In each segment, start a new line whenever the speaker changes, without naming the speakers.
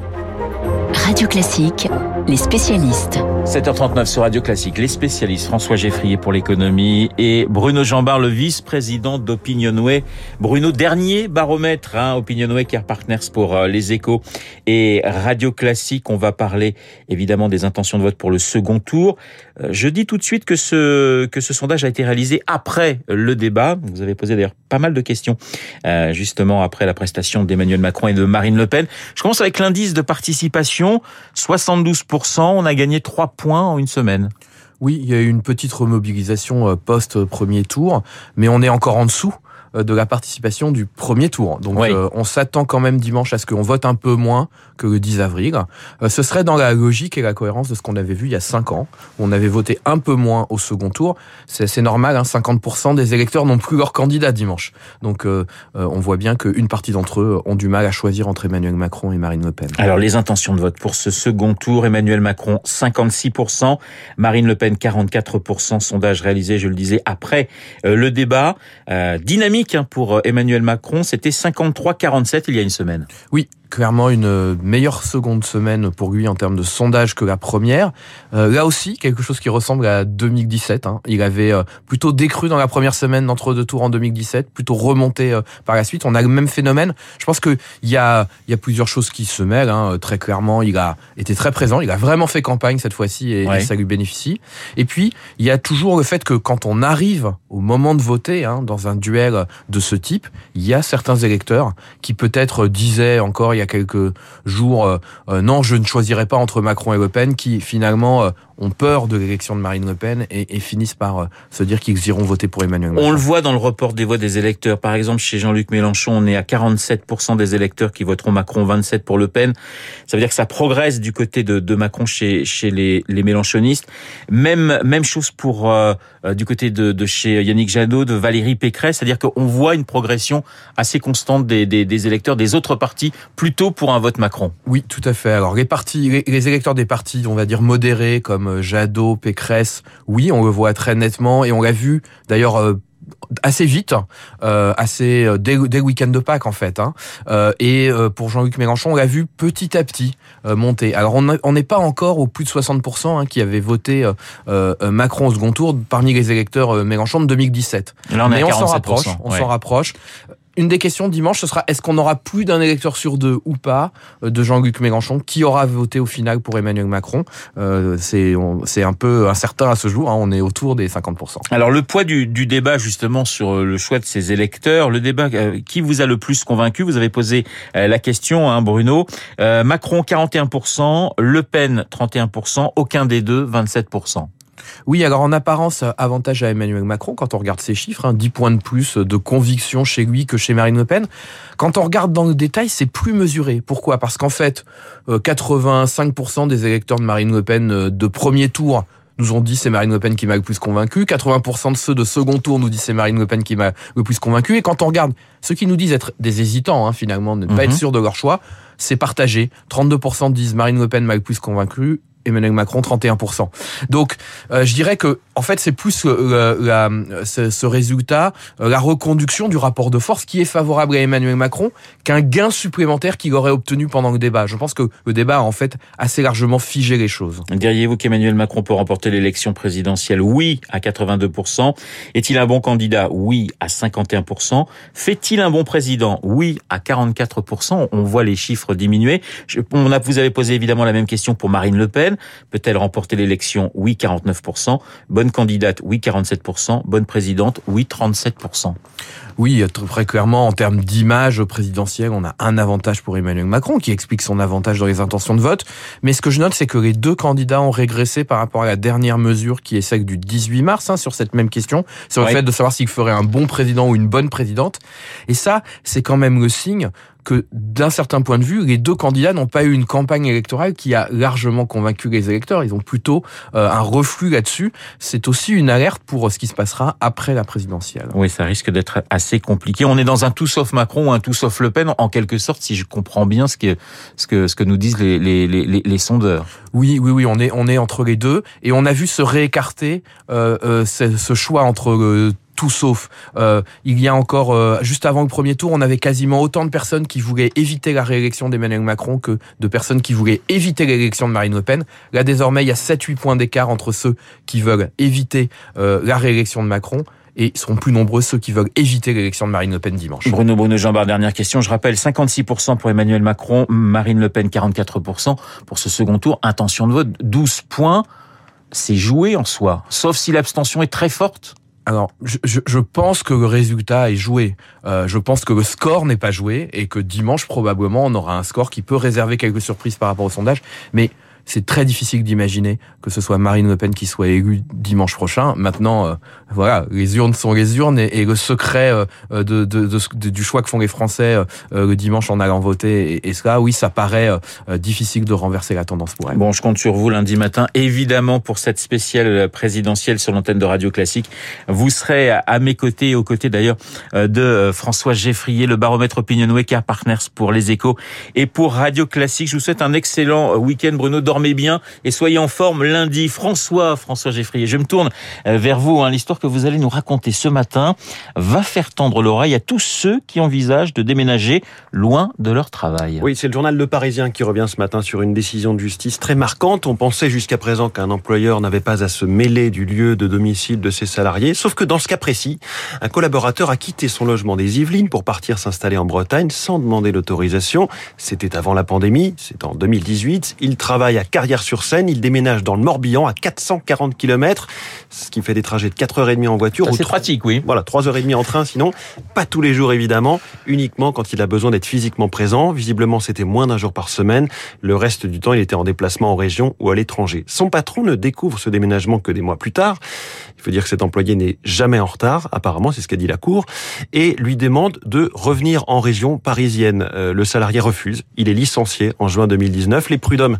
thank you Radio Classique, les spécialistes.
7h39 sur Radio Classique, les spécialistes François Geffrier pour l'économie et Bruno Jambard, le vice-président d'Opinionway. Bruno, dernier baromètre, hein, Opinionway Care Partners pour euh, les échos et Radio Classique. On va parler évidemment des intentions de vote pour le second tour. Euh, je dis tout de suite que ce, que ce sondage a été réalisé après le débat. Vous avez posé d'ailleurs pas mal de questions euh, justement après la prestation d'Emmanuel Macron et de Marine Le Pen. Je commence avec l'indice de participation, 72%. On a gagné 3 points en une semaine.
Oui, il y a eu une petite remobilisation euh, post-premier tour, mais on est encore en dessous de la participation du premier tour. Donc euh, on s'attend quand même dimanche à ce qu'on vote un peu moins que le 10 avril. Euh, ce serait dans la logique et la cohérence de ce qu'on avait vu il y a 5 ans. Où on avait voté un peu moins au second tour. C'est normal, hein, 50% des électeurs n'ont plus leur candidat dimanche. Donc on voit bien qu'une partie d'entre eux ont du mal à choisir entre Emmanuel Macron et Marine Le Pen.
Alors les intentions de vote pour ce second tour, Emmanuel Macron 56%, Marine Le Pen 44%, sondage réalisé, je le disais, après le débat. dynamique Hein, pour euh, Emmanuel Macron, c'était 53-47 il y a une semaine.
Oui, clairement une meilleure seconde semaine pour lui en termes de sondage que la première. Euh, là aussi, quelque chose qui ressemble à 2017. Hein. Il avait euh, plutôt décru dans la première semaine d'entre-deux tours en 2017, plutôt remonté euh, par la suite. On a le même phénomène. Je pense qu'il y a, y a plusieurs choses qui se mêlent. Hein. Très clairement, il a été très présent. Il a vraiment fait campagne cette fois-ci et, ça lui bénéficie. Et puis, il y a toujours le fait que quand on arrive au moment de voter, hein, dans un duel de ce type, il y a certains électeurs qui peut-être disaient encore il y a quelques jours, euh, euh, non, je ne choisirai pas entre Macron et Le Pen, qui finalement euh, ont peur de l'élection de Marine Le Pen et, finissent par se dire qu'ils iront voter pour Emmanuel Macron.
On le voit dans le report des voix des électeurs. Par exemple, chez Jean-Luc Mélenchon, on est à 47% des électeurs qui voteront Macron, 27 pour Le Pen. Ça veut dire que ça progresse du côté de, Macron chez, chez les, les Mélenchonistes. Même, même chose pour du côté de, de chez Yannick Jadot, de Valérie Pécresse. C'est-à-dire qu'on voit une progression assez constante des, des, des électeurs des autres partis, plutôt pour un vote Macron.
Oui, tout à fait. Alors les partis, les, électeurs des partis, on va dire modérés comme euh, Jadot, Pécresse, oui, on le voit très nettement et on l'a vu d'ailleurs euh, assez vite, euh, assez dès, dès, le week-end de Pâques en fait. Hein. et pour Jean-Luc Mélenchon, on l'a vu petit à petit monter. Alors on n'est pas encore au plus de 60% hein, qui avaient voté Macron au second tour parmi les électeurs Mélenchon de 2017.
Là, on
Mais
on
s'en rapproche, on s'en rapproche une des questions dimanche, ce sera est-ce qu'on aura plus d'un électeur sur deux ou pas euh, de Jean-Luc Mélenchon qui aura voté au final pour Emmanuel Macron? Euh, C'est un peu incertain à ce jour. Hein, on est autour des 50%.
Alors le poids du, du, débat justement sur euh, le choix de ces électeurs, le débat qui vous a le plus convaincu? Vous avez posé la question, hein, Bruno. Macron 41%, Le Pen 31%, aucun des deux 27%.
Oui, alors en apparence, avantage à Emmanuel Macron quand on regarde ses chiffres, hein, 10 points de plus de conviction chez lui que chez Marine Le Pen. Quand on regarde dans le détail, c'est plus mesuré. Pourquoi? Parce qu'en fait, 85% euh, des électeurs de Marine Le Pen euh, de premier tour nous ont dit c'est Marine Le Pen qui m'a le plus convaincu. 80% de ceux de second tour nous disent c'est Marine Le Pen qui m'a le plus convaincu. Et quand on regarde ceux qui nous disent être des hésitants, hein, finalement, ne pas être mhm. sûrs de leur choix, c'est partagé. 32% disent Marine Le Pen m'a le plus convaincu Emmanuel Macron 31%. Donc euh, je dirais que en fait c'est plus euh, ce, résultat, euh, la reconduction du rapport de force qui est favorable à Emmanuel Macron qu'un gain supplémentaire qu'il aurait obtenu pendant le débat. Je pense que le débat a en fait assez largement figé les choses.
Diriez-vous qu'Emmanuel Macron peut remporter l'élection présidentielle? Oui à 82%. Est-il un bon candidat? Oui à 51%. Fait-il un bon président? Oui à 44%. On voit les chiffres diminuer. on a, vous avez posé évidemment la même question pour Marine Le Pen. Peut-elle remporter l'élection? Oui, 49%. Bonne candidate? Oui, 47%. Bonne présidente? Oui, 37%.
Oui, très clairement, en termes d'image présidentielle, on a un avantage pour Emmanuel Macron qui explique son avantage dans les intentions de vote. Mais ce que je note, c'est que les deux candidats ont régressé par rapport à la dernière mesure qui est celle du 18 mars hein, sur cette même question, sur le fait de savoir s'il ferait un bon président ou une bonne présidente. Et ça, c'est quand même le signe que d'un certain point de vue, les deux candidats n'ont pas eu une campagne électorale qui a largement convaincu les électeurs. Ils ont plutôt euh, un reflux là-dessus. C'est aussi une alerte pour ce qui se passera après la présidentielle.
Oui, ça risque d'être assez compliqué. On est dans un tout sauf Macron ou un tout sauf Le Pen, en quelque sorte, si je comprends bien ce que ce que ce que nous disent les les, les, les sondeurs.
Oui, oui, oui, on est on est entre les deux et on a vu se réécarter euh, euh, ce, ce choix entre tout sauf. Euh, il y a encore, euh, juste avant le premier tour, on avait quasiment autant de personnes qui voulaient éviter la réélection d'Emmanuel Macron que de personnes qui voulaient éviter l'élection de Marine Le Pen. Là, désormais, il y a 7-8 points d'écart entre ceux qui veulent éviter euh, la réélection de Macron et seront plus nombreux ceux qui veulent éviter l'élection de Marine Le Pen dimanche.
Bruno Bruno Jambard, dernière question. Je rappelle 56% pour Emmanuel Macron, Marine Le Pen 44% pour ce second tour. Intention de vote 12 points. C'est joué en soi, sauf si l'abstention est très forte.
Alors, je, je, pense que le résultat est joué. Euh, je pense que le score n'est pas joué et que dimanche, probablement, on aura un score qui peut réserver quelques surprises par rapport au sondage. Mais c'est très difficile d'imaginer que ce soit Marine Le Pen qui soit élue dimanche prochain. Maintenant, euh, voilà, les urnes sont les urnes et, le secret euh, du choix que font les Français euh, le dimanche en allant voter et, et oui, ça paraît difficile de renverser la tendance pour elle.
Bon, je compte sur vous lundi matin, évidemment, pour cette spéciale présidentielle sur l'antenne de Radio Classique. Vous serez à mes côtés et aux côtés d'ailleurs de François Geffrier, le baromètre Opinion Car Partners pour les échos et pour Radio Classique. Je vous souhaite un excellent week-end, Bruno dormez bien et soyez en forme lundi. François, François Geffrier, je me tourne euh, vers vous. Hein. L'histoire que vous allez nous raconter ce matin va faire tendre l'oreille à tous ceux qui envisagent de déménager loin de leur travail.
Oui, c'est le journal Le Parisien qui revient ce matin sur une décision de justice très marquante. On pensait jusqu'à présent qu'un employeur n'avait pas à se mêler du lieu de domicile de ses salariés, sauf que dans ce cas précis, un collaborateur a quitté son logement des Yvelines pour partir s'installer en Bretagne sans demander l'autorisation. C'était avant la pandémie, c'est en 2018. Il travaille à Carrière-sur-Seine. Il déménage dans le Morbihan à 440 km, ce qui fait des trajets de 4h30 en voiture.
C'est pratique, oui.
Voilà, 3h30 en train, sinon pas tous les jours évidemment, uniquement quand il a besoin d'être physiquement présent. Visiblement, c'était moins d'un jour par semaine. Le reste du temps, il était en déplacement en région ou à l'étranger. Son patron ne découvre ce déménagement que des mois plus tard. Il faut dire que cet employé n'est jamais en retard, apparemment, c'est ce qu'a dit la Cour, et lui demande de revenir en région parisienne. Euh, le salarié refuse. Il est licencié en juin 2019. Les prud'hommes,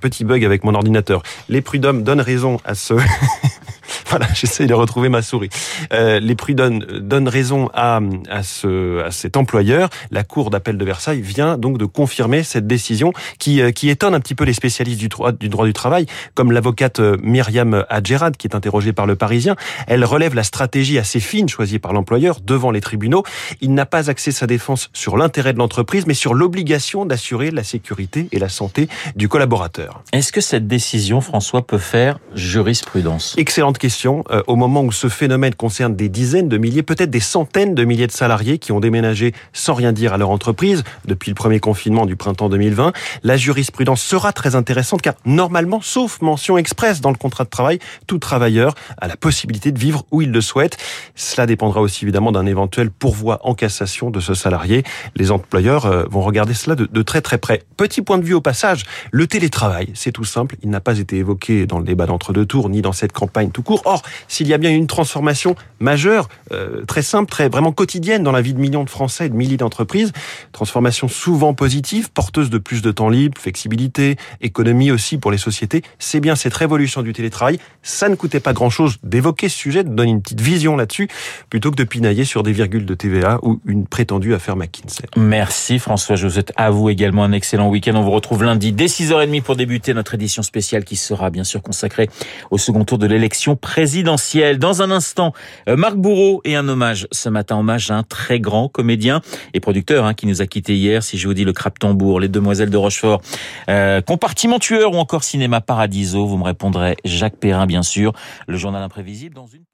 petit bug avec mon ordinateur, les prud'hommes donnent raison à ce... Voilà, j'essaie de retrouver ma souris. Euh, les prud'hommes donnent raison à, à, ce, à cet employeur. La Cour d'appel de Versailles vient donc de confirmer cette décision qui, euh, qui étonne un petit peu les spécialistes du droit du, droit du travail, comme l'avocate euh, Myriam Adjerad, qui est interrogée par le Parisien. Elle relève la stratégie assez fine choisie par l'employeur devant les tribunaux. Il n'a pas axé sa défense sur l'intérêt de l'entreprise, mais sur l'obligation d'assurer la sécurité et la santé du collaborateur.
Est-ce que cette décision, François, peut faire jurisprudence?
Excellente question euh, au moment où ce phénomène concerne des dizaines de milliers, peut-être des centaines de milliers de salariés qui ont déménagé sans rien dire à leur entreprise depuis le premier confinement du printemps 2020. La jurisprudence sera très intéressante car normalement, sauf mention expresse dans le contrat de travail, tout travailleur a la possibilité de vivre où il le souhaite. Cela dépendra aussi évidemment d'un éventuel pourvoi en cassation de ce salarié. Les employeurs euh, vont regarder cela de, très très près. Petit point de vue au passage, le télétravail, c'est tout simple, il n'a pas été évoqué dans le débat d'entre-deux tours ni dans cette campagne tout court. Or, s'il y a bien une transformation majeure, euh, très simple, très vraiment quotidienne dans la vie de millions de Français et de milliers d'entreprises, transformation souvent positive, porteuse de plus de temps libre, flexibilité, économie aussi pour les sociétés, c'est bien cette révolution du télétravail. Ça ne coûtait pas grand-chose d'évoquer ce sujet, de donner une petite vision là-dessus, plutôt que de pinailler sur des virgules de TVA ou une prétendue affaire McKinsey.
Merci François, je vous souhaite à vous également un excellent week-end. On vous retrouve lundi dès 6h30 pour débuter notre édition spéciale qui sera bien sûr consacrée au second tour de l'élection présidentielle. Dans un instant, euh, Marc Bourreau et un hommage ce matin, hommage à un très grand comédien et producteur hein, qui nous a quittés hier. Si je vous dis le Crap Tambour, les Demoiselles de Rochefort, euh, Compartiment Tueur ou encore Cinéma Paradiso, vous me répondrez Jacques Perrin bien sûr. Le journal imprévisible dans une